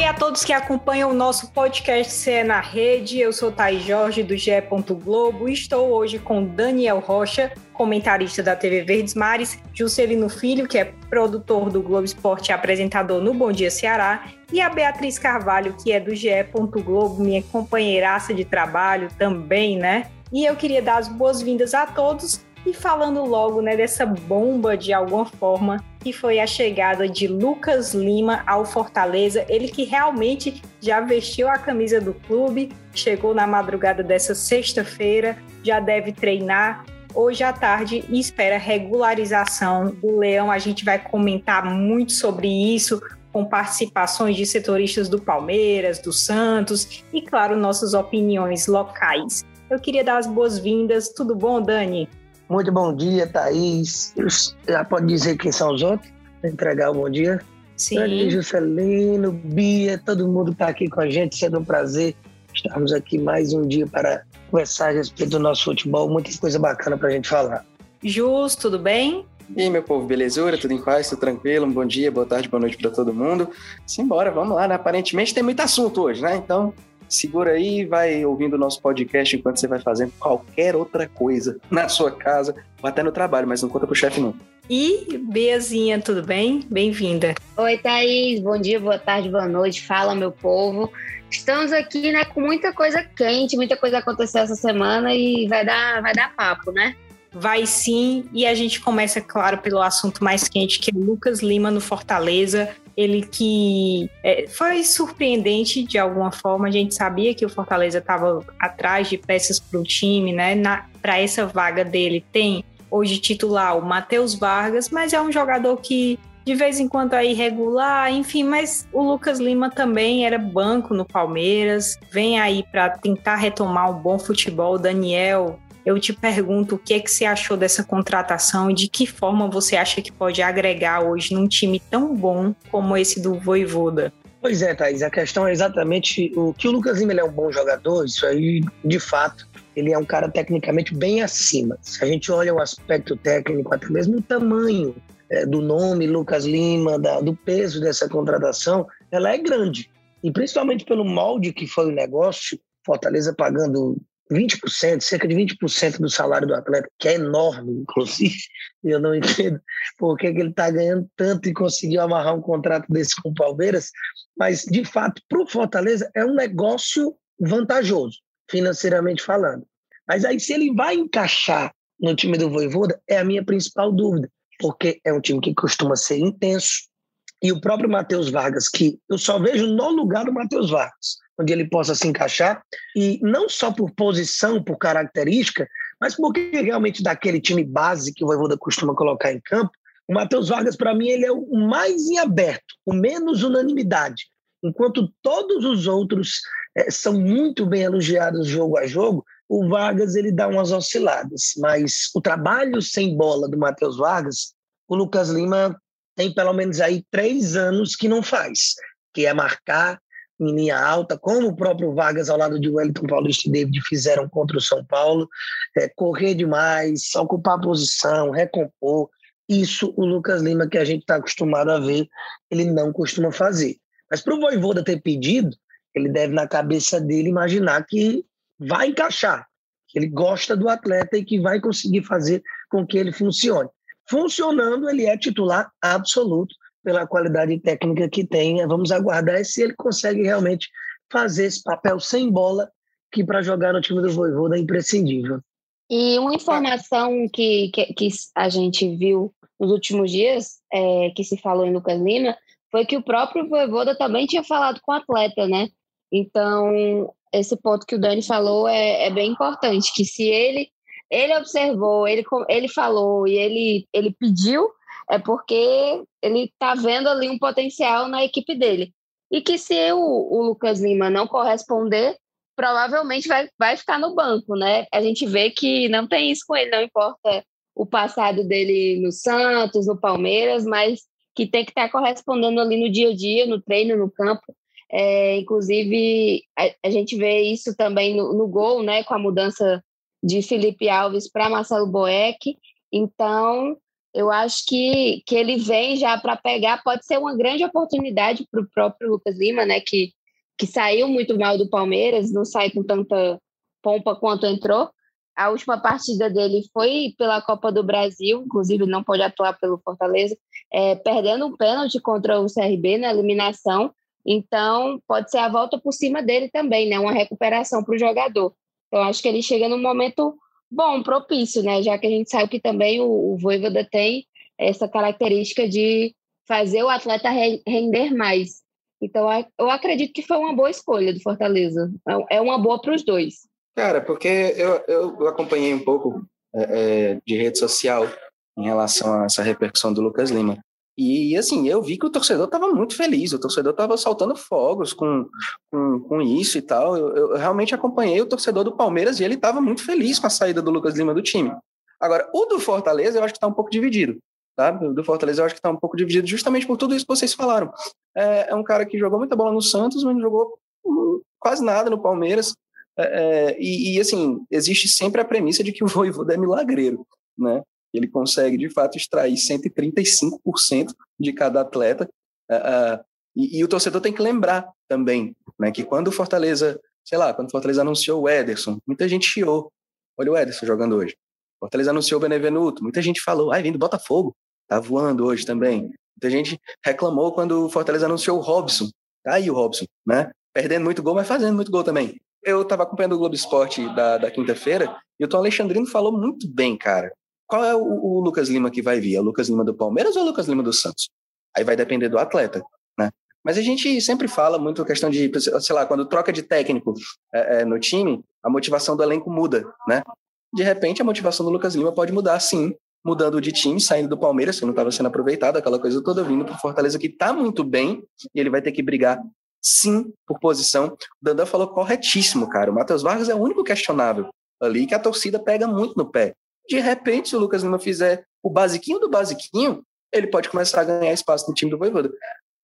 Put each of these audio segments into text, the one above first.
Oi a todos que acompanham o nosso podcast CE na Rede. Eu sou Thaís Jorge, do GE. Globo. Estou hoje com Daniel Rocha, comentarista da TV Verdes Mares, Juscelino Filho, que é produtor do Globo Esporte e apresentador no Bom Dia Ceará, e a Beatriz Carvalho, que é do GE. Globo, minha companheiraça de trabalho também, né? E eu queria dar as boas-vindas a todos e falando logo né, dessa bomba de alguma forma, que foi a chegada de Lucas Lima ao Fortaleza, ele que realmente já vestiu a camisa do clube, chegou na madrugada dessa sexta-feira, já deve treinar hoje à tarde e espera regularização do Leão. A gente vai comentar muito sobre isso, com participações de setoristas do Palmeiras, do Santos e, claro, nossas opiniões locais. Eu queria dar as boas-vindas. Tudo bom, Dani? Muito bom dia, Thaís. Já pode dizer quem são os outros? Entregar o bom dia? Sim. Dani, Juscelino, Bia, todo mundo está aqui com a gente, sendo um prazer estarmos aqui mais um dia para conversar a respeito do nosso futebol. Muita coisa bacana para a gente falar. Jus, tudo bem? E aí, meu povo, belezura? Tudo em paz? Tudo tranquilo? Um bom dia, boa tarde, boa noite para todo mundo. Simbora, vamos lá, né? Aparentemente tem muito assunto hoje, né? Então, segura aí, vai ouvindo o nosso podcast enquanto você vai fazendo qualquer outra coisa na sua casa ou até no trabalho, mas não conta pro chefe não. E Beazinha, tudo bem? Bem-vinda. Oi, Thaís. Bom dia, boa tarde, boa noite. Fala, meu povo. Estamos aqui, né, com muita coisa quente, muita coisa aconteceu essa semana e vai dar, vai dar papo, né? Vai sim, e a gente começa, claro, pelo assunto mais quente, que é Lucas Lima no Fortaleza. Ele que é, foi surpreendente de alguma forma. A gente sabia que o Fortaleza estava atrás de peças para o time, né? Para essa vaga dele tem hoje titular o Matheus Vargas, mas é um jogador que de vez em quando é irregular, enfim, mas o Lucas Lima também era banco no Palmeiras, vem aí para tentar retomar um bom futebol. Daniel, eu te pergunto o que é que você achou dessa contratação e de que forma você acha que pode agregar hoje num time tão bom como esse do Voivoda? Pois é, Thaís, a questão é exatamente o que o Lucas Lima é um bom jogador, isso aí, de fato, ele é um cara tecnicamente bem acima. Se a gente olha o aspecto técnico, até mesmo o tamanho é, do nome Lucas Lima, da, do peso dessa contratação, ela é grande. E principalmente pelo molde que foi o negócio, Fortaleza pagando 20%, cerca de 20% do salário do atleta, que é enorme, inclusive. Eu não entendo por que, que ele está ganhando tanto e conseguiu amarrar um contrato desse com o Palmeiras. Mas, de fato, para o Fortaleza é um negócio vantajoso, financeiramente falando. Mas aí, se ele vai encaixar no time do Voivoda, é a minha principal dúvida, porque é um time que costuma ser intenso. E o próprio Matheus Vargas, que eu só vejo no lugar do Matheus Vargas onde ele possa se encaixar, e não só por posição, por característica, mas porque realmente daquele time base que o Voivoda costuma colocar em campo, o Matheus Vargas, para mim, ele é o mais em aberto, o menos unanimidade. Enquanto todos os outros é, são muito bem elogiados jogo a jogo, o Vargas ele dá umas osciladas. Mas o trabalho sem bola do Matheus Vargas, o Lucas Lima tem pelo menos aí três anos que não faz, que é marcar, em linha alta, como o próprio Vargas ao lado de Wellington Paulista e David fizeram contra o São Paulo, é, correr demais, ocupar posição, recompor. Isso o Lucas Lima, que a gente está acostumado a ver, ele não costuma fazer. Mas para o Voivoda ter pedido, ele deve, na cabeça dele, imaginar que vai encaixar, que ele gosta do atleta e que vai conseguir fazer com que ele funcione. Funcionando, ele é titular absoluto pela qualidade técnica que tem. Vamos aguardar se ele consegue realmente fazer esse papel sem bola, que para jogar no time do Voivoda é imprescindível. E uma informação que, que, que a gente viu nos últimos dias, é, que se falou em Lucas Lima, foi que o próprio Voivoda também tinha falado com o atleta, né? Então, esse ponto que o Dani falou é, é bem importante, que se ele ele observou, ele, ele falou e ele, ele pediu, é porque ele está vendo ali um potencial na equipe dele. E que se o, o Lucas Lima não corresponder, provavelmente vai, vai ficar no banco, né? A gente vê que não tem isso com ele, não importa o passado dele no Santos, no Palmeiras, mas que tem que estar tá correspondendo ali no dia a dia, no treino, no campo. É, inclusive, a, a, gente vê isso também no, no, gol, né? Com a mudança de Felipe Alves para Marcelo Boeck. Então, eu acho que, que ele vem já para pegar, pode ser uma grande oportunidade para o próprio Lucas Lima, né? Que, que saiu muito mal do Palmeiras, não sai com tanta pompa quanto entrou. A última partida dele foi pela Copa do Brasil, inclusive não pode atuar pelo Fortaleza, é, perdendo um pênalti contra o CRB na eliminação. Então, pode ser a volta por cima dele também, né? Uma recuperação para o jogador. Então, acho que ele chega num momento bom, propício, né? Já que a gente sabe que também o, o Voivoda tem essa característica de fazer o atleta render mais. Então, eu acredito que foi uma boa escolha do Fortaleza. É, é uma boa para os dois. Cara, porque eu, eu acompanhei um pouco é, é, de rede social em relação a essa repercussão do Lucas Lima. E, assim, eu vi que o torcedor estava muito feliz, o torcedor estava soltando fogos com, com, com isso e tal. Eu, eu, realmente acompanhei o torcedor do Palmeiras e ele estava muito feliz com a saída do Lucas Lima do time. Agora, o do Fortaleza eu acho que está um pouco dividido. Tá? O do Fortaleza eu acho que está um pouco dividido justamente por tudo isso que vocês falaram. É, é, um cara que jogou muita bola no Santos, mas não jogou quase nada no Palmeiras. É, é e, e, assim, existe sempre a premissa de que o Voivoda é milagreiro, né? Ele consegue, de fato, extrair 135% de cada atleta. Uh, uh, e, e, o torcedor tem que lembrar também né, que quando o Fortaleza, sei lá, quando o Fortaleza anunciou o Ederson, muita gente chiou. Olha o Ederson jogando hoje. Fortaleza anunciou o Benevenuto, muita gente falou, ai, vem do Botafogo, tá voando hoje também. Muita gente reclamou quando o Fortaleza anunciou o Robson. Tá aí o Robson, né? Perdendo muito gol, mas fazendo muito gol também. Eu estava acompanhando o Globo Esporte da, da quinta-feira e o Tom Alexandrino falou muito bem, cara qual é o, o, Lucas Lima que vai vir? É o Lucas Lima do Palmeiras ou é o Lucas Lima do Santos? Aí vai depender do atleta, né? Mas a gente sempre fala muito a questão de, sei lá, quando troca de técnico é, é, no time, a motivação do elenco muda, né? De repente, a motivação do Lucas Lima pode mudar, sim, mudando de time, saindo do Palmeiras, que não estava sendo aproveitado, aquela coisa toda, vindo para Fortaleza, que está muito bem, e ele vai ter que brigar, sim, por posição. O Dandan falou corretíssimo, cara. O Matheus Vargas é o único questionável ali, que a torcida pega muito no pé. De repente, se o Lucas Lima fizer o basiquinho do basiquinho, ele pode começar a ganhar espaço no time do Voivoda.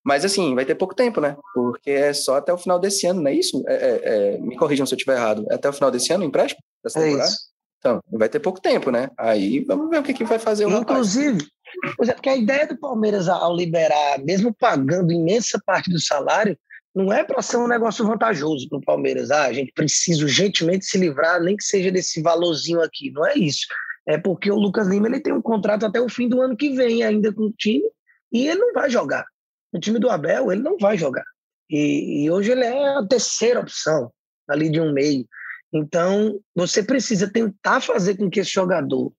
Mas assim, vai ter pouco tempo, né? Porque é só até o final desse ano, não é isso? É, é, é, me corrijam se eu estiver errado. É até o final desse ano o empréstimo? Dessa é temporada? Isso. Então, vai ter pouco tempo, né? Aí vamos ver o que, que vai fazer o Inclusive, rapaz. é porque a ideia do Palmeiras ao liberar, mesmo pagando imensa parte do salário, não é para ser um negócio vantajoso para o Palmeiras. Ah, a gente precisa urgentemente se livrar, nem que seja desse valorzinho aqui. Não é isso é porque o Lucas Lima ele tem um contrato até o fim do ano que vem ainda com o time e ele não vai jogar. No time do Abel, ele não vai jogar. E, e hoje ele é a terceira opção ali de um meio. Então, você precisa tentar fazer com que esse jogador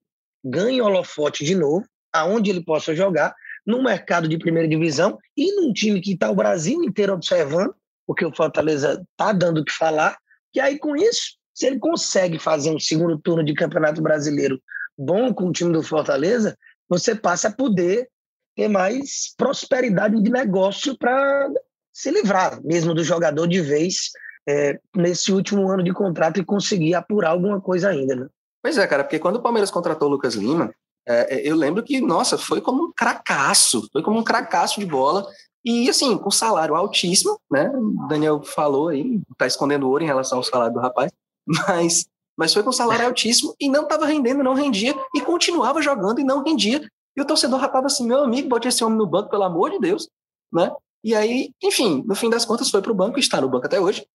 ganhe holofote de novo, aonde ele possa jogar, no mercado de primeira divisão e num time que está o Brasil inteiro observando, porque o Fortaleza está dando o que falar, e aí com isso, se ele consegue fazer um segundo turno de Campeonato Brasileiro bom com o time do Fortaleza, você passa a poder ter mais prosperidade de negócio para se livrar mesmo do jogador de vez é, nesse último ano de contrato e conseguir apurar alguma coisa ainda. Né? Pois é, cara, porque quando o Palmeiras contratou o Lucas Lima, é, é eu lembro que, nossa, foi como um cracaço, foi como um cracaço de bola. E assim, com salário altíssimo, né? O Daniel falou aí, tá escondendo ouro em relação ao salário do rapaz, mas mas foi com salário altíssimo e não estava rendendo, não rendia, e continuava jogando e não rendia. E o torcedor rapava assim: meu amigo, bote esse homem no banco, pelo amor de Deus. Né? E aí, enfim, no fim das contas, foi para o banco, está no banco até hoje.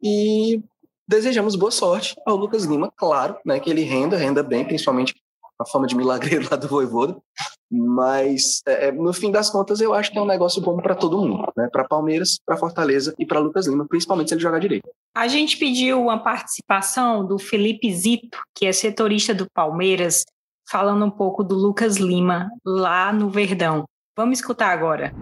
E desejamos boa sorte ao Lucas Lima, claro, né, que ele renda, renda bem, principalmente a fama de milagreiro lá do Voivoda. Mas, é, é, no fim das contas, eu acho que é um negócio bom para todo mundo, né? Para Palmeiras, para Fortaleza e para Lucas Lima, principalmente se ele jogar direito. A gente pediu uma participação do Felipe Zito, que é setorista do Palmeiras, falando um pouco do Lucas Lima lá no Verdão. Vamos escutar agora.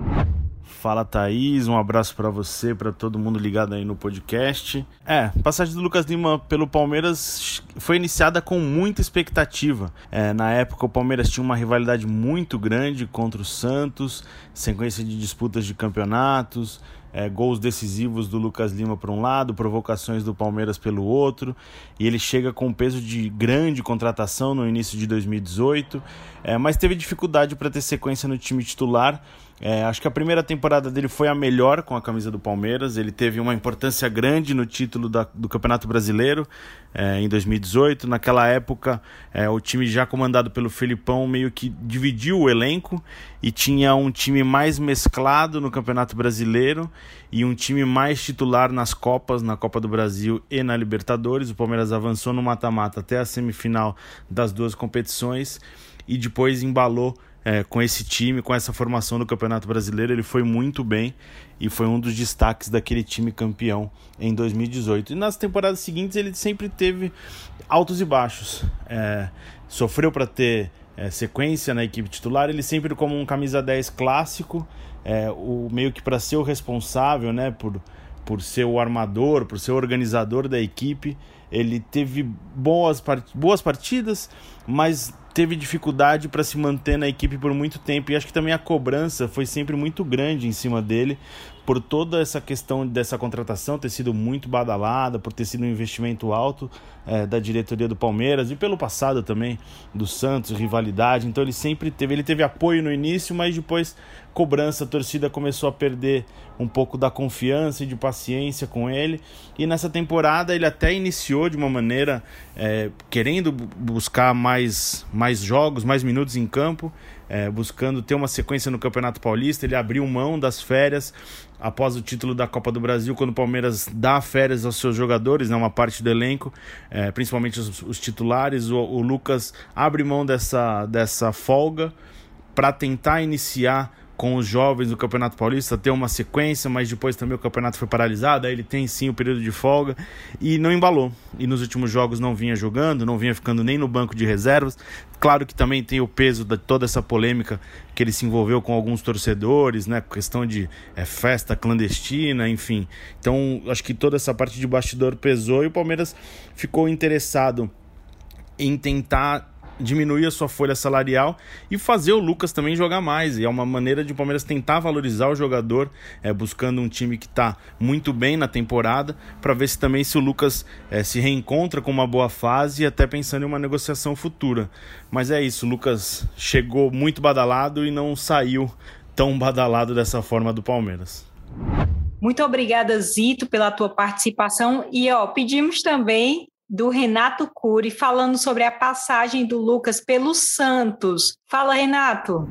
Fala Thaís, um abraço para você, para todo mundo ligado aí no podcast. É, passagem do Lucas Lima pelo Palmeiras foi iniciada com muita expectativa. É, na época o Palmeiras tinha uma rivalidade muito grande contra o Santos, sequência de disputas de campeonatos. é, gols decisivos do Lucas Lima por um lado, provocações do Palmeiras pelo outro, e ele chega com peso de grande contratação no início de 2018, é, mas teve dificuldade para ter sequência no time titular. É, acho que a primeira temporada dele foi a melhor com a camisa do Palmeiras. Ele teve uma importância grande no título da, do Campeonato Brasileiro é, em 2018. Naquela época, é, o time já comandado pelo Felipão meio que dividiu o elenco e tinha um time mais mesclado no Campeonato Brasileiro e um time mais titular nas Copas, na Copa do Brasil e na Libertadores. O Palmeiras avançou no mata-mata até a semifinal das duas competições e depois embalou é, com esse time, com essa formação do Campeonato Brasileiro. Ele foi muito bem e foi um dos destaques daquele time campeão em 2018. E nas temporadas seguintes ele sempre teve altos e baixos. É, sofreu para ter é, sequência na equipe titular, ele sempre como um camisa 10 clássico, é, o meio que para ser o responsável, né, por, por ser o armador, por ser o organizador da equipe. Ele teve boas, part... boas partidas, mas teve dificuldade para se manter na equipe por muito tempo e acho que também a cobrança foi sempre muito grande em cima dele por toda essa questão dessa contratação ter sido muito badalada, por ter sido um investimento alto é, da diretoria do Palmeiras e pelo passado também do Santos, rivalidade. Então ele sempre teve, ele teve apoio no início, mas depois cobrança, a torcida começou a perder um pouco da confiança e de paciência com ele. E nessa temporada ele até iniciou de uma maneira é, querendo buscar mais, mais jogos, mais minutos em campo, é, buscando ter uma sequência no Campeonato Paulista. Ele abriu mão das férias após o título da Copa do Brasil, quando o Palmeiras dá férias aos seus jogadores, né, uma parte do elenco, é, principalmente os, os titulares. O, o Lucas abre mão dessa, dessa folga para tentar iniciar com os jovens do Campeonato Paulista, ter uma sequência, mas depois também o campeonato foi paralisado, aí ele tem sim o período de folga e não embalou. E nos últimos jogos não vinha jogando, não vinha ficando nem no banco de reservas. Claro que também tem o peso de toda essa polêmica que ele se envolveu com alguns torcedores, né? Questão de é, festa clandestina, enfim. Então, acho que toda essa parte de bastidor pesou e o Palmeiras ficou interessado em tentar diminuir a sua folha salarial e fazer o Lucas também jogar mais. E é uma maneira de o Palmeiras tentar valorizar o jogador, é, buscando um time que está muito bem na temporada, para ver se também se o Lucas é, se reencontra com uma boa fase e até pensando em uma negociação futura. Mas é isso, o Lucas chegou muito badalado e não saiu tão badalado dessa forma do Palmeiras. Muito obrigada, Zito, pela tua participação. E ó, pedimos também do Renato Cury, falando sobre a passagem do Lucas pelo Santos. Fala, Renato.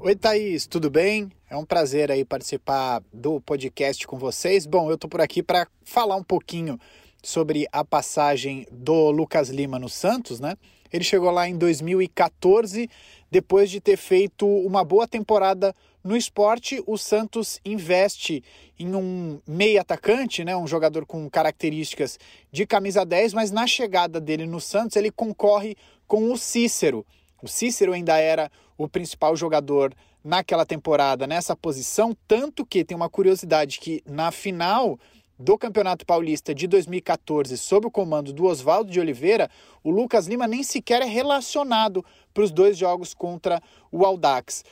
Oi, Thaís, tudo bem? É um prazer aí participar do podcast com vocês. Bom, eu tô por aqui para falar um pouquinho sobre a passagem do Lucas Lima no Santos, né? Ele chegou lá em 2014, depois de ter feito uma boa temporada no esporte, o Santos investe em um meio atacante, né, um jogador com características de camisa 10, mas na chegada dele no Santos, ele concorre com o Cícero. O Cícero ainda era o principal jogador naquela temporada nessa posição, tanto que tem uma curiosidade que na final do Campeonato Paulista de 2014, sob o comando do Oswaldo de Oliveira, o Lucas Lima nem sequer é relacionado para os dois jogos contra o Aldax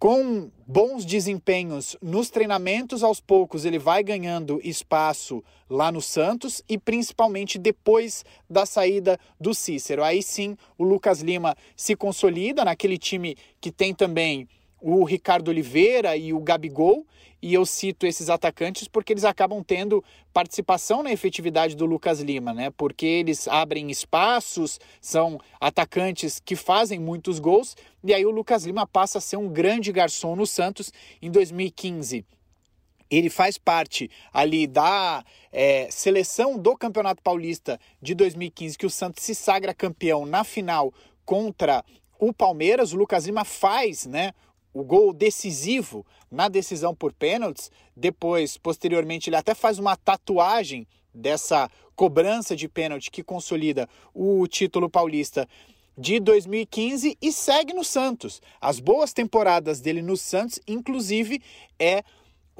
com bons desempenhos nos treinamentos, aos poucos ele vai ganhando espaço lá no Santos e principalmente depois da saída do Cícero. Aí sim o Lucas Lima se consolida naquele time que tem também o Ricardo Oliveira e o Gabigol, e eu cito esses atacantes porque eles acabam tendo participação na efetividade do Lucas Lima, né? Porque eles abrem espaços, são atacantes que fazem muitos gols, e aí o Lucas Lima passa a ser um grande garçom no Santos em 2015 ele faz parte ali da é, seleção do Campeonato Paulista de 2015, que o Santos se sagra campeão na final contra o Palmeiras. O Lucas Lima faz né, o gol decisivo na decisão por pênaltis. Depois, posteriormente, ele até faz uma tatuagem dessa cobrança de pênalti que consolida o título paulista de 2015 e segue no Santos. As boas temporadas dele no Santos, inclusive, é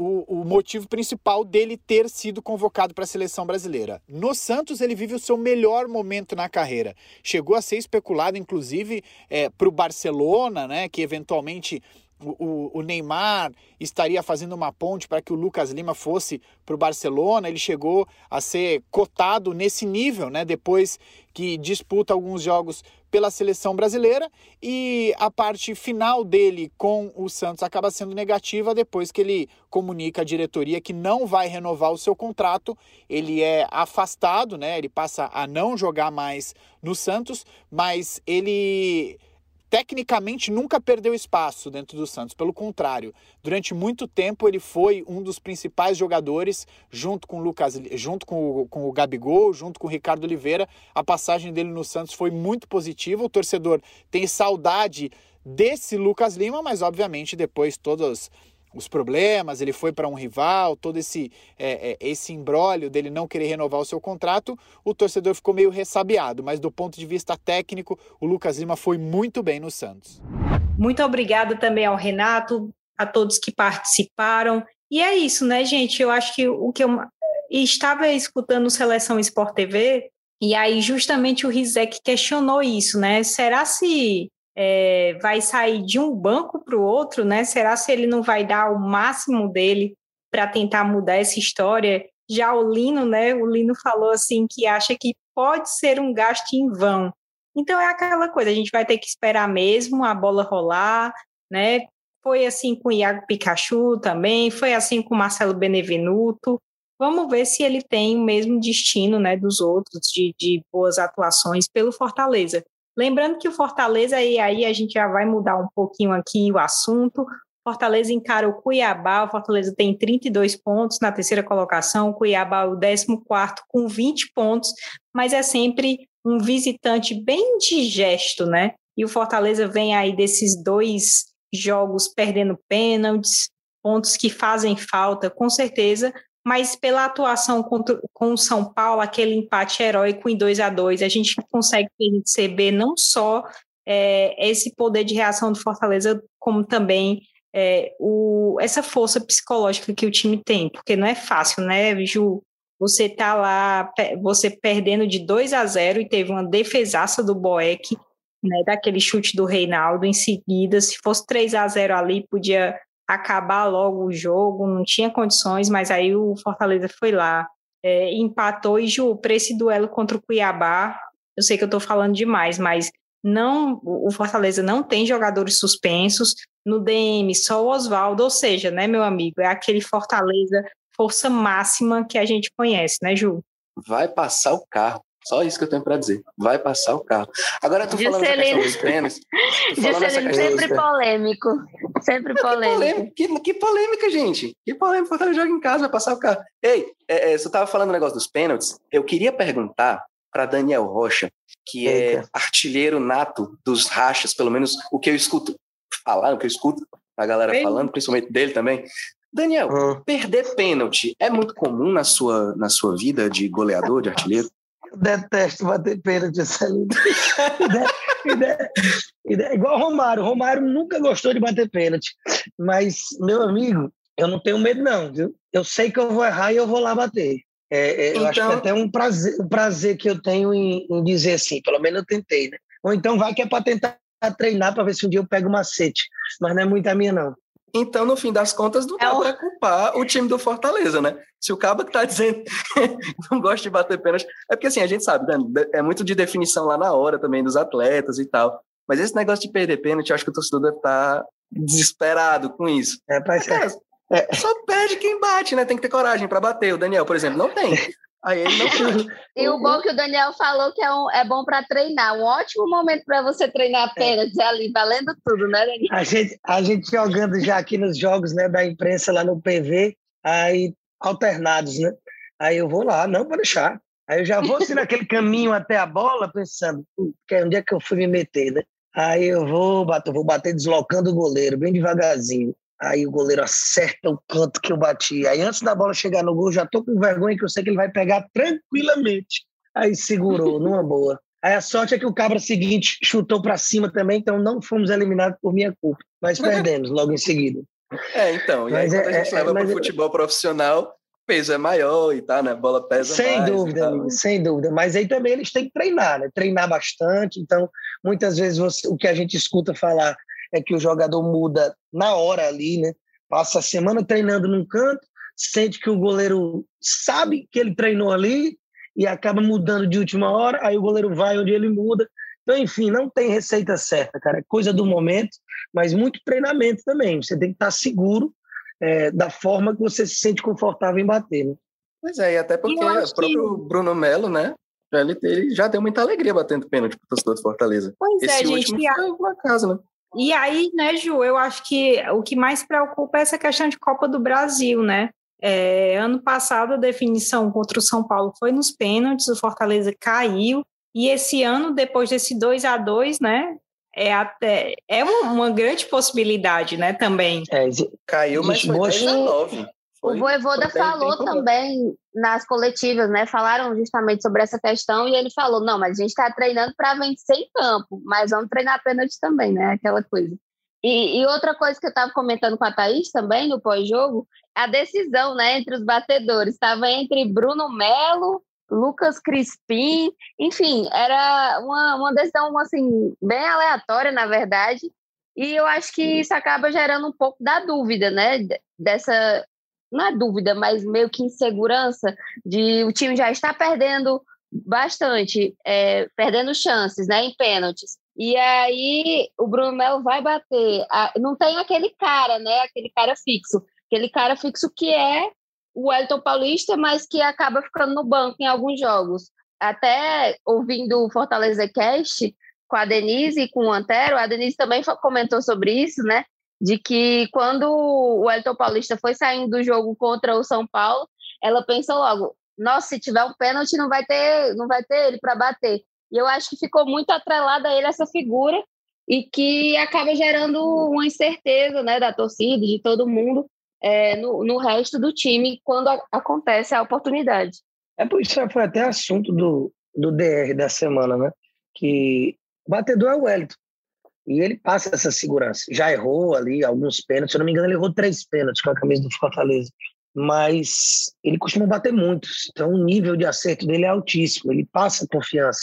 o, o motivo principal dele ter sido convocado para a seleção brasileira. No Santos, ele vive o seu melhor momento na carreira. Chegou a ser especulado, inclusive, é, para o Barcelona, né, que eventualmente o, o, Neymar estaria fazendo uma ponte para que o Lucas Lima fosse para o Barcelona. Ele chegou a ser cotado nesse nível, né? Depois que disputa alguns jogos pela seleção brasileira e a parte final dele com o Santos acaba sendo negativa depois que ele comunica à diretoria que não vai renovar o seu contrato. Ele é afastado, né? Ele passa a não jogar mais no Santos, mas ele tecnicamente nunca perdeu espaço dentro do Santos. Pelo contrário, durante muito tempo ele foi um dos principais jogadores, junto com o Lucas, junto com o, com o Gabigol, junto com o Ricardo Oliveira. A passagem dele no Santos foi muito positiva. O torcedor tem saudade desse Lucas Lima, mas obviamente depois todos os problemas, ele foi para um rival, todo esse, é, é, esse imbróglio dele não querer renovar o seu contrato, o torcedor ficou meio ressabiado, mas do ponto de vista técnico, o Lucas Lima foi muito bem no Santos. Muito obrigada também ao Renato, a todos que participaram. E é isso, né, gente? Eu acho que o que eu estava escutando Seleção Sport TV, e aí justamente o Rizek questionou isso, né? Será se é, vai sair de um banco para o outro, né? Será se ele não vai dar o máximo dele para tentar mudar essa história? Já o Lino, né? O Lino falou assim que acha que pode ser um gasto em vão. Então é aquela coisa, a gente vai ter que esperar mesmo a bola rolar, né? Foi assim com o Iago Pikachu também, foi assim com o Marcelo Benevenuto. Vamos ver se ele tem o mesmo destino né, dos outros, de, de boas atuações pelo Fortaleza. Lembrando que o Fortaleza, e aí a gente já vai mudar um pouquinho aqui o assunto. Fortaleza encara o Cuiabá, o Fortaleza tem 32 pontos na terceira colocação, o Cuiabá o 14 com 20 pontos, mas é sempre um visitante bem digesto, né? E o Fortaleza vem aí desses dois jogos perdendo pênaltis, pontos que fazem falta, com certeza, mas pela atuação contra, com o São Paulo, aquele empate heróico em 2 a 2 a gente consegue perceber não só é, esse poder de reação do Fortaleza, como também é, o, essa força psicológica que o time tem, porque não é fácil, né, Ju? Você tá lá, você perdendo de 2 a 0 e teve uma defesaça do Boeck, né, daquele chute do Reinaldo em seguida, se fosse 3 a 0 ali, podia acabar logo o jogo, não tinha condições, mas aí o Fortaleza foi lá, é, empatou e Ju, para esse duelo contra o Cuiabá, eu sei que eu estou falando demais, mas não, o Fortaleza não tem jogadores suspensos, no DM só o Oswaldo, ou seja, né, meu amigo, é aquele Fortaleza força máxima que a gente conhece, né, Ju? Vai passar o carro. Só isso que eu tenho para dizer. Vai passar o carro. Agora tu falando essa questão dos pênaltis. Juscelino sempre polêmico. Sempre polêmico. Que, que, que, polêmica, gente. Que polêmica. Fortaleza joga em casa, vai passar o carro. Ei, é, é, você estava falando o negócio dos pênaltis. Eu queria perguntar para Daniel Rocha, que é Eita. artilheiro nato dos rachas, pelo menos o que eu escuto falar, o que eu escuto a galera Ei. falando, principalmente dele também. Daniel, uhum. perder pênalti é muito comum na sua, na sua vida de goleador, de artilheiro? Detesto bater pênalti, igual o Romário. O Romário nunca gostou de bater pênalti. Mas, meu amigo, eu não tenho medo, não, viu? Eu sei que eu vou errar e eu vou lá bater. É, é, então... Eu acho que é até um prazer, um prazer que eu tenho em, em, dizer assim, pelo menos eu tentei, né? Ou então vai que é para tentar treinar para ver se um dia eu pego macete. Mas não é muito a minha, não. Então, no fim das contas, não dá é para culpar o time do Fortaleza, né? Se o Cabo que tá dizendo não gosta de bater pênalti, é porque assim, a gente sabe, né? é muito de definição lá na hora também dos atletas e tal. Mas esse negócio de perder pênalti, eu acho que o torcedor deve estar tá desesperado com isso. É, parece é, Só perde quem bate, né? Tem que ter coragem para bater. O Daniel, por exemplo, não tem. Aí ele não E o bom que o Daniel falou que é, um, é bom para treinar, um ótimo momento para você treinar apenas é. ali, valendo tudo, né, Daniel? A gente, a gente jogando já aqui nos jogos né, da imprensa lá no PV, aí alternados, né? Aí eu vou lá, não vou deixar. Aí eu já vou assim naquele caminho até a bola, pensando, que onde é que eu fui me meter, né? Aí eu vou bater, vou bater deslocando o goleiro, bem devagarzinho. Aí o goleiro acerta o canto que eu bati. Aí antes da bola chegar no gol, já tô com vergonha que eu sei que ele vai pegar tranquilamente. Aí segurou, numa boa. Aí a sorte é que o cabra seguinte chutou para cima também, então não fomos eliminados por minha culpa, mas perdemos logo em seguida. É, então, e mas aí é, quando a gente é, leva para o é, futebol profissional, peso é maior e tá, né? A bola pesa sem mais. Sem dúvida, amigo, sem dúvida. Mas aí também eles têm que treinar, né? Treinar bastante. Então, muitas vezes você, o que a gente escuta falar é que o jogador muda na hora ali, né? Passa a semana treinando num canto, sente que o goleiro sabe que ele treinou ali e acaba mudando de última hora, aí o goleiro vai onde ele muda. Então, enfim, não tem receita certa, cara. É coisa do momento, mas muito treinamento também. Você tem que estar seguro é, da forma que você se sente confortável em bater, né? Pois é, e até porque o próprio que... Bruno Melo, né? Ele, ele, já deu muita alegria batendo pênalti pro torcedor de Fortaleza. Pois Esse é, gente. Foi uma casa, né? E aí, né, Ju, eu acho que o que mais preocupa é essa questão de Copa do Brasil, né? É, ano passado a definição contra o São Paulo foi nos pênaltis, o Fortaleza caiu, e esse ano, depois desse 2 a 2 né? É, até, é uma, uma grande possibilidade, né, também. É, caiu, mas foi 10 a 9. Foi, o Voivoda falou também nas coletivas, né? Falaram justamente sobre essa questão e ele falou: não, mas a gente está treinando para vencer em campo, mas vamos treinar pênalti também, né? Aquela coisa. E, e outra coisa que eu estava comentando com a Thaís também no pós-jogo, a decisão, né, entre os batedores estava entre Bruno Melo, Lucas Crispim, enfim, era uma, uma decisão assim bem aleatória, na verdade. E eu acho que isso acaba gerando um pouco da dúvida, né? Dessa não é dúvida, mas meio que insegurança de o time já está perdendo bastante, é, perdendo chances, né, em pênaltis. E aí o Bruno Melo vai bater. Não tem aquele cara, né, aquele cara fixo, aquele cara fixo que é o Elton Paulista, mas que acaba ficando no banco em alguns jogos. Até ouvindo o Fortaleza Cast com a Denise e com o Antero, a Denise também comentou sobre isso, né? De que quando o Elton Paulista foi saindo do jogo contra o São Paulo, ela pensou logo, nossa, se tiver um pênalti não vai ter, não vai ter ele para bater. E eu acho que ficou muito atrelada a ele essa figura e que acaba gerando uma incerteza, né, da torcida, de todo mundo, é, no, no resto do time quando a, acontece a oportunidade. É por isso que foi até assunto do, do DR da semana, né? Que batedor é o Wellington. E ele passa essa segurança. Já errou ali alguns pênaltis, se eu não me engano, ele errou três pênaltis com a camisa do Fortaleza. Mas ele costuma bater muitos, então o nível de acerto dele é altíssimo, ele passa confiança.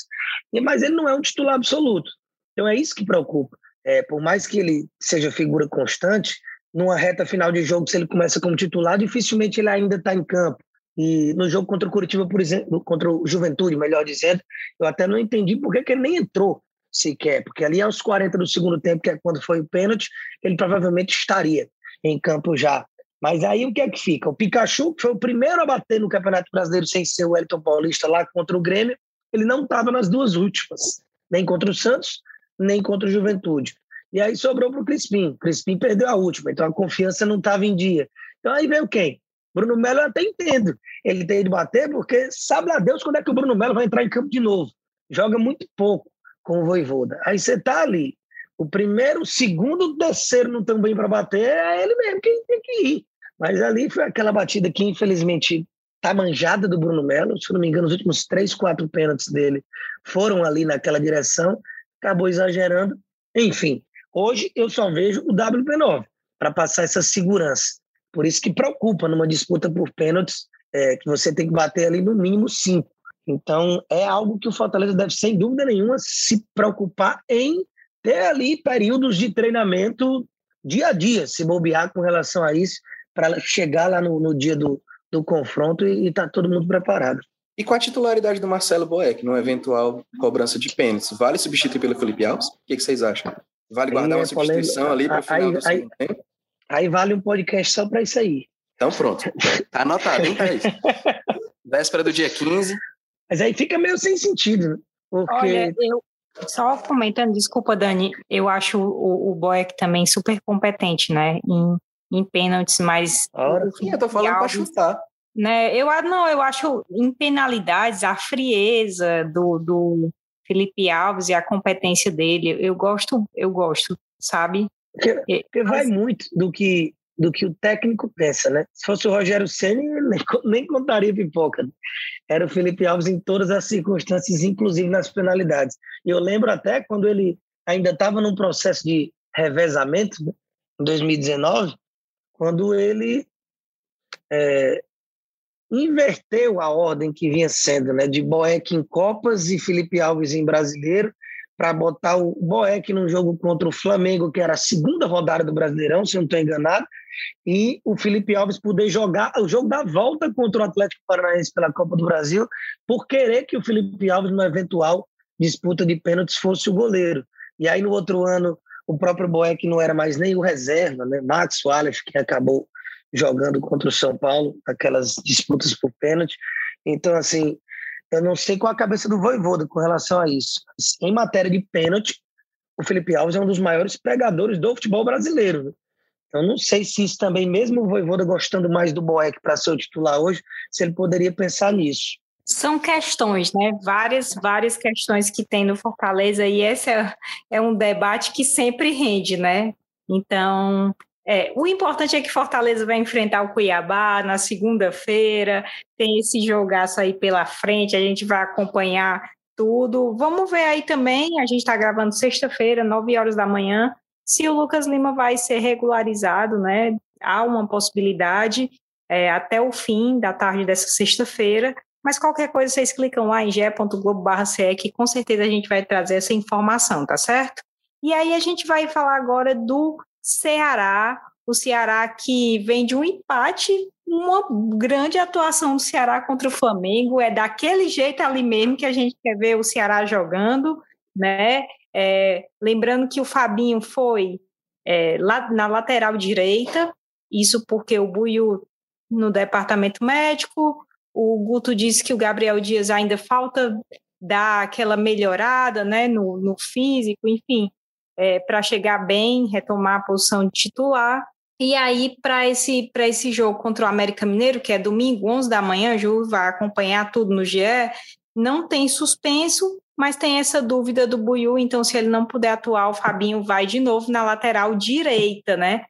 Mas ele não é um titular absoluto. Então é isso que preocupa. É, por mais que ele seja figura constante, numa reta final de jogo, se ele começa como titular, dificilmente ele ainda está em campo. E no jogo contra o Curitiba, por exemplo, contra o Juventude, melhor dizendo, eu até não entendi por que, que ele nem entrou sequer, porque ali aos 40 do segundo tempo, que é quando foi o pênalti, ele provavelmente estaria em campo já. Mas aí o que é que fica? O Pikachu, que foi o primeiro a bater no Campeonato Brasileiro sem ser o Elton Paulista lá contra o Grêmio, ele não estava nas duas últimas, nem contra o Santos, nem contra o Juventude. E aí sobrou para o Crispim. Crispim perdeu a última, então a confiança não estava em dia. Então aí veio quem? Bruno Melo eu até entendo. Ele tem de bater, porque sabe lá Deus quando é que o Bruno Melo vai entrar em campo de novo. Joga muito pouco com o Voivoda. Aí você tá ali, o primeiro, o segundo, o terceiro não estão bem para bater, é ele mesmo quem tem que ir. Mas ali foi aquela batida que, infelizmente, tá manjada do Bruno Melo. Se não me engano, os últimos três, quatro pênaltis dele foram ali naquela direção. Acabou exagerando. Enfim, hoje eu só vejo o WP9 para passar essa segurança. Por isso que preocupa numa disputa por pênaltis, é, que você tem que bater ali no mínimo cinco. Então, é algo que o Fortaleza deve, sem dúvida nenhuma, se preocupar em ter ali períodos de treinamento dia a dia, se bobear com relação a isso, para chegar lá no, no, dia do, do confronto e estar tá todo mundo preparado. E com a titularidade do Marcelo Boeck, numa eventual cobrança de pênaltis, vale substituir pelo Felipe Alves? O que, que vocês acham? Vale guardar uma é substituição ali para o final aí, do segundo aí, tempo? Aí vale um podcast só para isso aí. Então pronto. Tá anotado, hein, Thaís? Véspera do dia 15, mas aí fica meio sem sentido, né? Porque... Olha, eu, só comentando, desculpa, Dani, eu acho o, o Boeck também super competente, né? Em, em pênaltis, mas. Ora, sim, eu tô falando para chutar. Né, eu não, eu acho em penalidades a frieza do, do Felipe Alves e a competência dele, eu gosto, eu gosto, sabe? Porque, porque vai muito do que do que o técnico pensa, né? Se fosse o Rogério Ceni, nem, nem contaria pipoca. Né? Era o Felipe Alves em todas as circunstâncias, inclusive nas penalidades. E eu lembro até quando ele ainda estava num processo de revezamento, né? em 2019, quando ele é, inverteu a ordem que vinha sendo, né? De Boeck em Copas e Felipe Alves em Brasileiro, para botar o Boeck no jogo contra o Flamengo, que era a segunda rodada do Brasileirão, se eu não estou enganado, e o Felipe Alves poder jogar o jogo da volta contra o Atlético Paranaense pela Copa do Brasil, por querer que o Felipe Alves, numa eventual disputa de pênaltis, fosse o goleiro. E aí, no outro ano, o próprio Boeck não era mais nem o reserva, né? Max Wallace, que acabou jogando contra o São Paulo, aquelas disputas por pênalti. Então, assim, eu não sei qual a cabeça do Voivoda com relação a isso. Em matéria de pênalti, o Felipe Alves é um dos maiores pregadores do futebol brasileiro. Eu não sei se isso também, mesmo o Voivoda gostando mais do Boeck para ser o titular hoje, se ele poderia pensar nisso. São questões, né? Várias, várias questões que tem no Fortaleza e esse é, é um debate que sempre rende, né? Então, é, o importante é que Fortaleza vai enfrentar o Cuiabá na segunda-feira, tem esse jogaço aí pela frente, a gente vai acompanhar tudo. Vamos ver aí também, a gente está gravando sexta-feira, 9 horas da manhã, se o Lucas Lima vai ser regularizado, né? Há uma possibilidade é, até o fim da tarde dessa sexta-feira. Mas qualquer coisa vocês clicam lá em ge.globo.ce que com certeza a gente vai trazer essa informação, tá certo? E aí a gente vai falar agora do Ceará, o Ceará que vem de um empate, uma grande atuação do Ceará contra o Flamengo, é daquele jeito ali mesmo que a gente quer ver o Ceará jogando, né? É, lembrando que o Fabinho foi é, lá, na lateral direita, isso porque o Buiu no departamento médico, o Guto disse que o Gabriel Dias ainda falta dar aquela melhorada né, no, no físico, enfim é, para chegar bem, retomar a posição de titular. E aí, para esse, esse jogo contra o América Mineiro, que é domingo, 11 da manhã, Ju vai acompanhar tudo no GE, não tem suspenso, mas tem essa dúvida do Buiu, então se ele não puder atuar, o Fabinho vai de novo na lateral direita, né?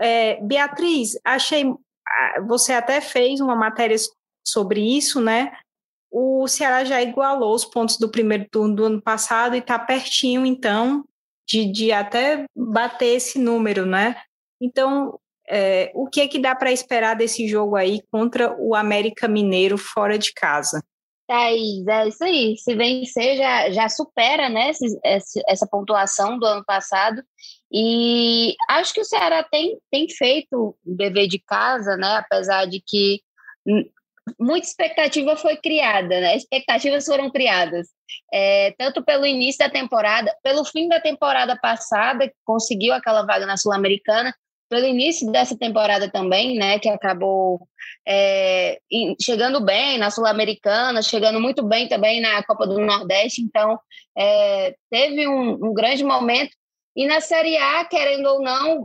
É, Beatriz, achei, você até fez uma matéria sobre isso, né? O Ceará já igualou os pontos do primeiro turno do ano passado e está pertinho, então, de, de até bater esse número, né? Então, é, o que é que dá para esperar desse jogo aí contra o América Mineiro fora de casa? Thaís, é isso aí. Se vencer, já, já supera né, esse, essa pontuação do ano passado. E acho que o Ceará tem, tem feito o dever de casa, né? Apesar de que muita expectativa foi criada, né? Expectativas foram criadas. É, tanto pelo início da temporada, pelo fim da temporada passada, que conseguiu aquela vaga na Sul-Americana, pelo início dessa temporada também, né, que acabou é, chegando bem na Sul-Americana, chegando muito bem também na Copa do Nordeste, então é, teve um, um, grande momento. E na Série A, querendo ou não,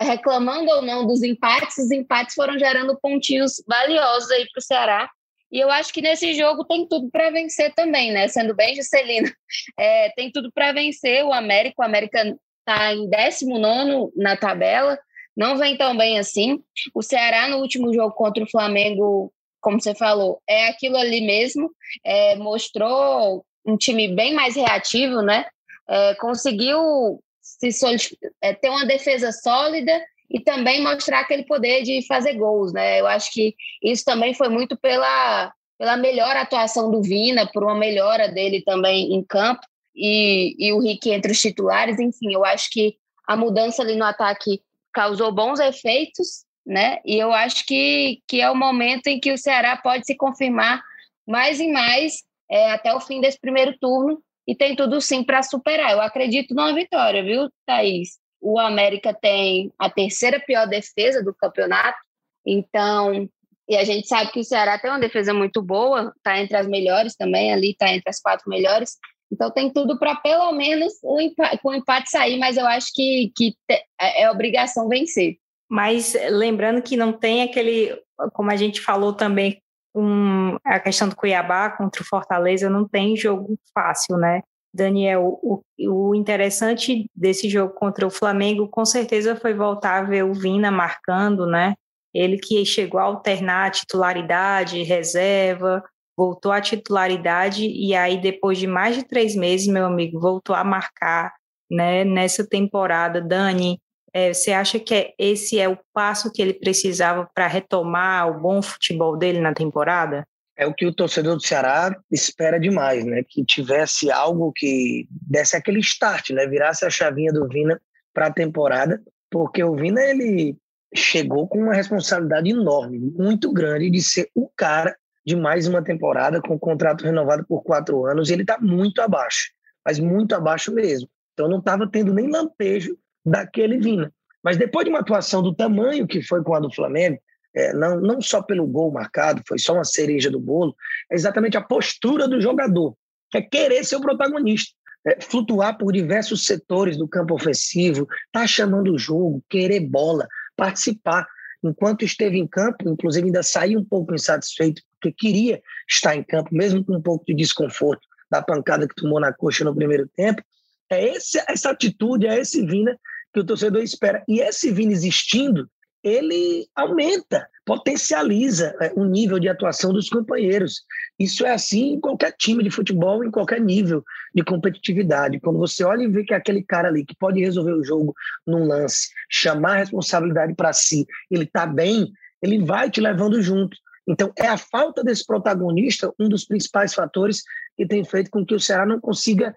reclamando ou não dos empates, os empates foram gerando pontinhos valiosos aí para o Ceará, e eu acho que nesse jogo tem tudo para vencer também, né? Sendo bem Juscelino, é, tem tudo para vencer o América. O América está em 19 na tabela, não vem tão bem assim. O Ceará, no último jogo contra o Flamengo, como você falou, é aquilo ali mesmo. É, mostrou um time bem mais reativo, né? É, conseguiu se é, ter uma defesa sólida e também mostrar aquele poder de fazer gols, né? Eu acho que isso também foi muito pela, pela melhor atuação do Vina, por uma melhora dele também em campo e, e o Rick entre os titulares, enfim, eu acho que a mudança ali no ataque causou bons efeitos, né? E eu acho que, que é o momento em que o Ceará pode se confirmar mais e mais é, até o fim desse primeiro turno e tem tudo sim para superar. Eu acredito numa vitória, viu, Thaís? o América tem a terceira pior defesa do campeonato, então, e a gente sabe que o Ceará tem uma defesa muito boa, está entre as melhores também, ali está entre as quatro melhores, então tem tudo para pelo menos o empate, com o empate sair, mas eu acho que, que é, é obrigação vencer. Mas lembrando que não tem aquele, como a gente falou também, um, a questão do Cuiabá contra o Fortaleza, não tem jogo fácil, né? Daniel, o, o interessante desse jogo contra o Flamengo com certeza foi voltar a ver o Vina marcando, né? Ele que chegou a alternar a titularidade, reserva, voltou à titularidade e aí depois de mais de três meses, meu amigo, voltou a marcar, né? Nessa temporada, Dani, é, você acha que esse é o passo que ele precisava para retomar o bom futebol dele na temporada? é o que o torcedor do Ceará espera demais, né? Que tivesse algo que desse aquele start, né? Virasse a chavinha do Vina para a temporada, porque o Vina ele chegou com uma responsabilidade enorme, muito grande de ser o cara de mais uma temporada com um contrato renovado por quatro anos. E ele está muito abaixo, mas muito abaixo mesmo. Então não estava tendo nem lampejo daquele Vina. Mas depois de uma atuação do tamanho que foi com a do Flamengo, é, não, não só pelo gol marcado, foi só uma cereja do bolo, é exatamente a postura do jogador, que é querer ser o protagonista, é, flutuar por diversos setores do campo ofensivo, tá chamando o jogo, querer bola, participar. Enquanto esteve em campo, inclusive ainda saiu um pouco insatisfeito, porque queria estar em campo, mesmo com um pouco de desconforto da pancada que tomou na coxa no primeiro tempo. É esse, essa atitude, é esse Vina que o torcedor espera. E esse Vina existindo, ele aumenta, potencializa é, o nível de atuação dos companheiros. Isso é assim em qualquer time de futebol, em qualquer nível de competitividade. Quando você olha e vê que é aquele cara ali que pode resolver o jogo num lance, chamar a responsabilidade para si, ele está bem, ele vai te levando junto. Então, é a falta desse protagonista um dos principais fatores que tem feito com que o Ceará não consiga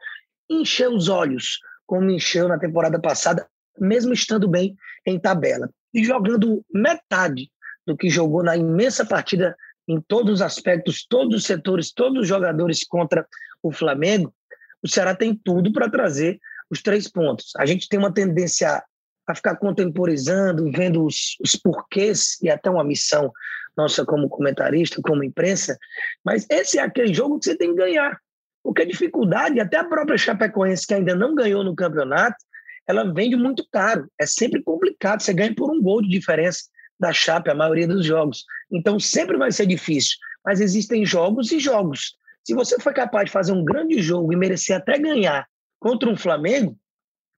encher os olhos, como encheu na temporada passada, mesmo estando bem em tabela e jogando metade do que jogou na imensa partida em todos os aspectos, todos os setores, todos os jogadores contra o Flamengo, o Ceará tem tudo para trazer os três pontos. A gente tem uma tendência a ficar contemporizando, vendo os, os porquês e até uma missão nossa como comentarista, como imprensa, mas esse é aquele jogo que você tem que ganhar. Porque a dificuldade, até a própria Chapecoense, que ainda não ganhou no campeonato, ela vende muito caro. É sempre complicado. Você ganha por um gol de diferença da Chape, a maioria dos jogos. Então sempre vai ser difícil. Mas existem jogos e jogos. Se você for capaz de fazer um grande jogo e merecer até ganhar contra um Flamengo,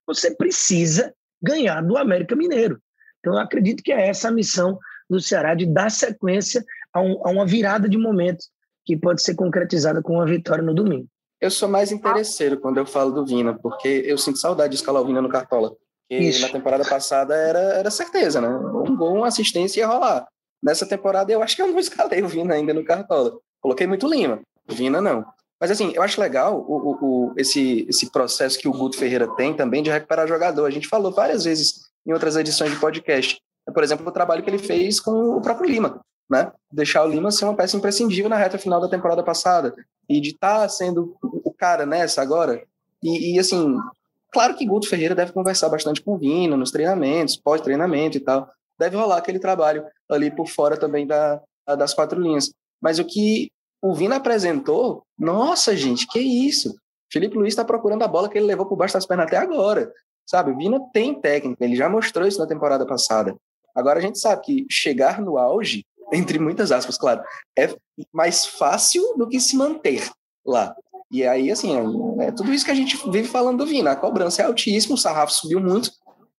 você precisa ganhar do América Mineiro. Então eu acredito que é essa a missão do Ceará de dar sequência a, um, a uma virada de momento que pode ser concretizada com uma vitória no domingo. Eu sou mais interesseiro quando eu falo do Vina, porque eu sinto saudade de escalar o Vina no Cartola. Porque na temporada passada era, era certeza, né? Um gol, uma assistência ia rolar. Nessa temporada eu acho que eu não escalei o Vina ainda no Cartola. Coloquei muito Lima. Vina não. Mas assim, eu acho legal o, o, o, esse, esse processo que o Guto Ferreira tem também de recuperar jogador. A gente falou várias vezes em outras edições de podcast. Por exemplo, o trabalho que ele fez com o próprio Lima né? Deixar o Lima ser uma peça imprescindível na reta final da temporada passada e de estar tá sendo o cara nessa agora. E, e, assim, claro que Guto Ferreira deve conversar bastante com o Vina nos treinamentos, pós-treinamento e tal. Deve rolar aquele trabalho ali por fora também da, das quatro linhas. Mas o que o Vina apresentou, nossa, gente, que isso? Felipe Luiz está procurando a bola que ele levou por baixo das pernas até agora. Sabe, o Vina tem técnica, ele já mostrou isso na temporada passada. Agora a gente sabe que chegar no auge entre muitas aspas, claro, é mais fácil do que se manter lá. E aí, assim, é, é tudo isso que a gente vive falando do Vina. A cobrança é altíssima, o sarrafo subiu muito,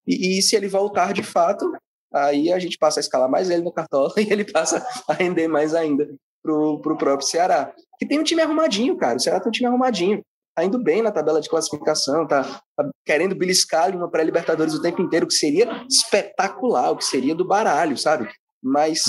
e, e, se ele voltar de fato, aí a gente passa a escalar mais ele no cartola e ele passa a render mais ainda pro, pro próprio Ceará. Que tem um time arrumadinho, cara. O Ceará tem um time arrumadinho. Tá indo bem na tabela de classificação, tá, tá querendo beliscar uma pré-Libertadores o tempo inteiro, que seria espetacular, o que seria do baralho, sabe? Mas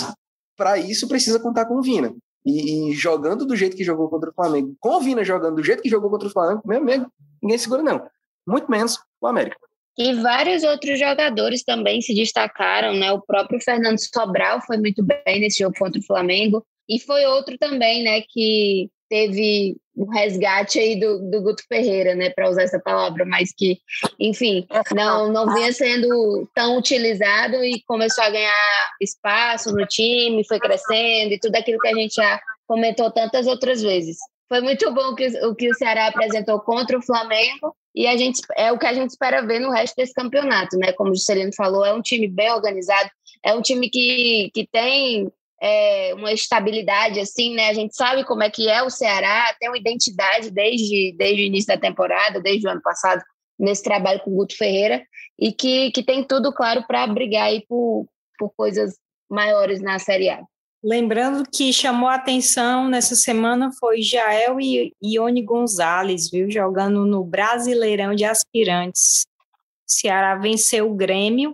para isso precisa contar com o Vina. E, e, jogando do jeito que jogou contra o Flamengo, com o Vina jogando do jeito que jogou contra o Flamengo, meu amigo, ninguém segura não. Muito menos o América. E vários outros jogadores também se destacaram, né? O próprio Fernando Sobral foi muito bem nesse jogo contra o Flamengo. E foi outro também, né, que teve um resgate aí do, do Guto Ferreira, né, para usar essa palavra, mas que, enfim, não, não vinha sendo tão utilizado e começou a ganhar espaço no time, foi crescendo e tudo aquilo que a gente já comentou tantas outras vezes. Foi muito bom que, o que o Ceará apresentou contra o Flamengo e a gente é o que a gente espera ver no resto desse campeonato, né? Como o Juscelino falou, é um time bem organizado, é um time que, que tem é, uma estabilidade assim, né? A gente sabe como é que é o Ceará, tem uma identidade desde, desde o início da temporada, desde o ano passado, nesse trabalho com o Guto Ferreira, e que, que tem tudo, claro, para brigar aí por, por coisas maiores na Série A. Lembrando que chamou a atenção nessa semana foi Jael e Ione Gonzalez, viu? Jogando no Brasileirão de Aspirantes. O Ceará venceu o Grêmio,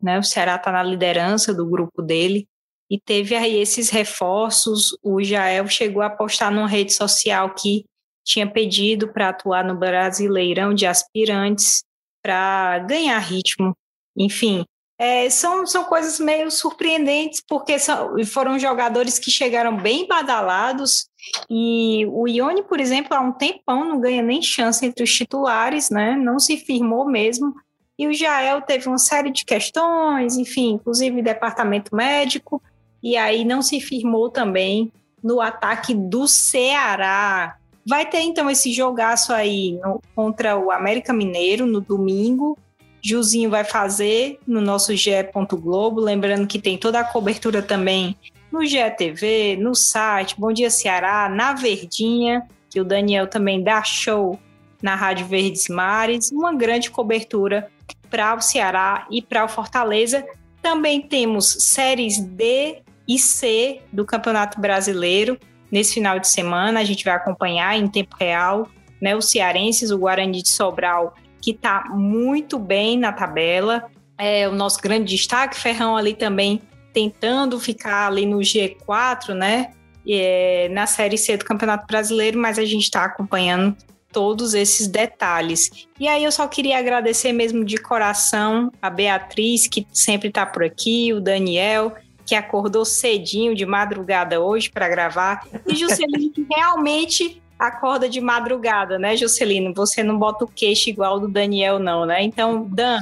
né? O Ceará está na liderança do grupo dele e teve aí esses reforços. O Jael chegou a postar numa rede social que tinha pedido para atuar no Brasileirão de aspirantes para ganhar ritmo. Enfim, é, são, são coisas meio surpreendentes, porque são, foram jogadores que chegaram bem badalados, e o Ione, por exemplo, há um tempão não ganha nem chance entre os titulares, né? não se firmou mesmo, e o Jael teve uma série de questões, enfim, inclusive departamento médico, e aí não se firmou também no ataque do Ceará. Vai ter então esse jogaço aí no, contra o América Mineiro no domingo. Juzinho vai fazer no nosso GE. Globo, lembrando que tem toda a cobertura também no GETV, no site Bom Dia Ceará, na Verdinha, que o Daniel também dá show na Rádio Verdes Mares, uma grande cobertura para o Ceará e para o Fortaleza. Também temos séries D e C do Campeonato Brasileiro nesse final de semana. A gente vai acompanhar em tempo real né, os cearenses, o Guarani de Sobral, que está muito bem na tabela. É o nosso grande destaque, Ferrão ali também tentando ficar ali no G4, né? É, na Série C do Campeonato Brasileiro, mas a gente está acompanhando todos esses detalhes. E aí eu só queria agradecer mesmo de coração a Beatriz, que sempre está por aqui, o Daniel, que acordou cedinho de madrugada hoje para gravar, e Juscelino, que realmente acorda de madrugada, né, Juscelino? Você não bota o queixo igual do Daniel, não, né? Então, Dan,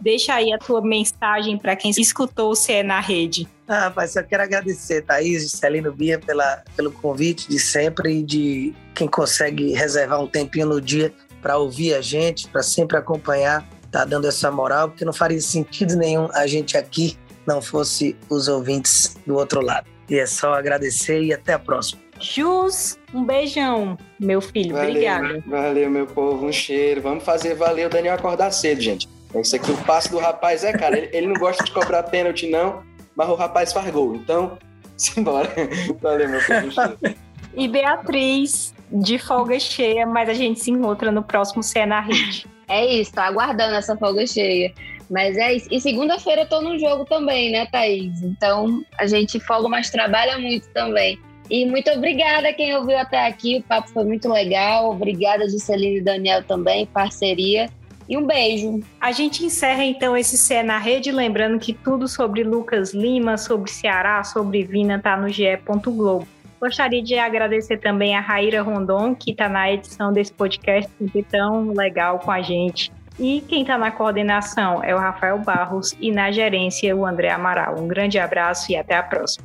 deixa aí a tua mensagem para quem escutou o CE na rede. Ah, rapaz, eu quero agradecer, Thaís, Juscelino Bia, pela, pelo convite de sempre e de quem consegue reservar um tempinho no dia para ouvir a gente, para sempre acompanhar, tá dando essa moral, porque não faria sentido nenhum a gente aqui não fosse os ouvintes do outro lado. E é só agradecer e até a próxima. Jus, um beijão, meu filho. Valeu, Obrigada. Valeu, meu povo. Um cheiro. Vamos fazer valer o Daniel acordar cedo, gente. É isso aqui, o passo do rapaz é, cara. Ele, ele não gosta de cobrar pênalti, não, mas o rapaz faz gol. Então, simbora. Valeu, meu povo. e Beatriz, de folga cheia, mas a gente se encontra no próximo Cé na Rede. É isso, tô aguardando essa folga cheia. Mas é isso. E segunda-feira eu tô no jogo também, né, Thaís? Então a gente folga, mas trabalha muito também. E muito obrigada a quem ouviu até aqui. O papo foi muito legal. Obrigada, Juscelino e Daniel também, parceria. E um beijo. A gente encerra então esse CE na rede, lembrando que tudo sobre Lucas Lima, sobre Ceará, sobre Vina tá no ge. Globo. Gostaria de agradecer também a Raíra Rondon, que está na edição desse podcast, sempre tão legal com a gente. E quem está na coordenação é o Rafael Barros e na gerência o André Amaral. Um grande abraço e até a próxima.